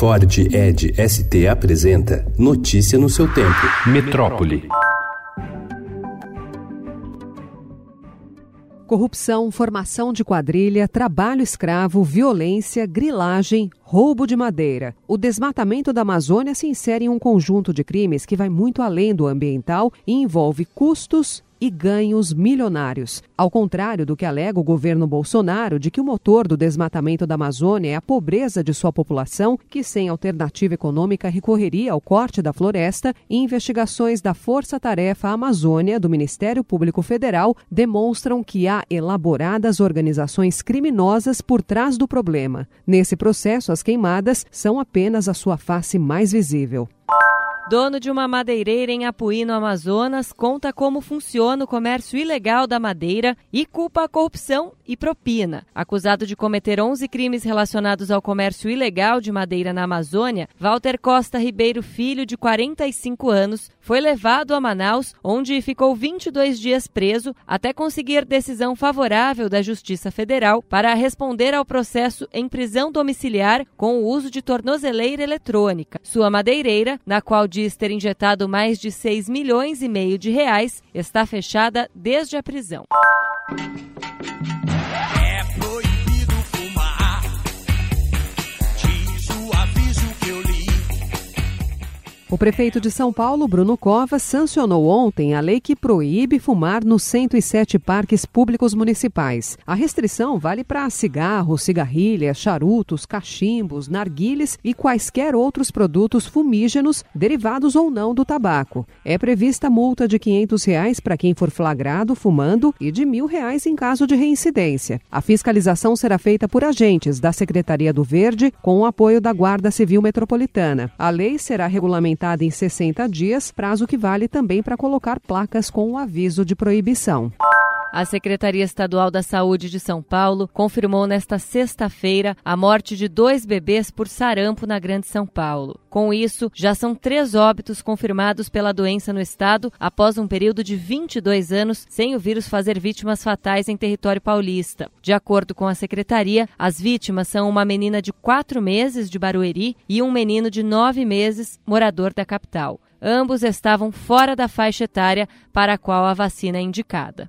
Ford Ed ST apresenta Notícia no seu tempo. Metrópole. Corrupção, formação de quadrilha, trabalho escravo, violência, grilagem, roubo de madeira. O desmatamento da Amazônia se insere em um conjunto de crimes que vai muito além do ambiental e envolve custos e ganhos milionários. Ao contrário do que alega o governo Bolsonaro de que o motor do desmatamento da Amazônia é a pobreza de sua população, que sem alternativa econômica recorreria ao corte da floresta, investigações da Força Tarefa Amazônia do Ministério Público Federal demonstram que há elaboradas organizações criminosas por trás do problema. Nesse processo, as queimadas são apenas a sua face mais visível. Dono de uma madeireira em Apuí, no Amazonas, conta como funciona o comércio ilegal da madeira e culpa a corrupção e propina. Acusado de cometer 11 crimes relacionados ao comércio ilegal de madeira na Amazônia, Walter Costa Ribeiro Filho, de 45 anos, foi levado a Manaus, onde ficou 22 dias preso até conseguir decisão favorável da Justiça Federal para responder ao processo em prisão domiciliar com o uso de tornozeleira eletrônica. Sua madeireira, na qual diz ter injetado mais de 6 milhões e meio de reais, está fechada desde a prisão. O prefeito de São Paulo, Bruno Covas, sancionou ontem a lei que proíbe fumar nos 107 parques públicos municipais. A restrição vale para cigarros, cigarrilhas, charutos, cachimbos, narguiles e quaisquer outros produtos fumígenos derivados ou não do tabaco. É prevista multa de 500 reais para quem for flagrado fumando e de 1.000 reais em caso de reincidência. A fiscalização será feita por agentes da Secretaria do Verde com o apoio da Guarda Civil Metropolitana. A lei será regulamentada implementada em 60 dias, prazo que vale também para colocar placas com o aviso de proibição. A Secretaria Estadual da Saúde de São Paulo confirmou nesta sexta-feira a morte de dois bebês por sarampo na Grande São Paulo. Com isso, já são três óbitos confirmados pela doença no estado após um período de 22 anos sem o vírus fazer vítimas fatais em território paulista. De acordo com a secretaria, as vítimas são uma menina de quatro meses de Barueri e um menino de nove meses, morador da capital. Ambos estavam fora da faixa etária para a qual a vacina é indicada.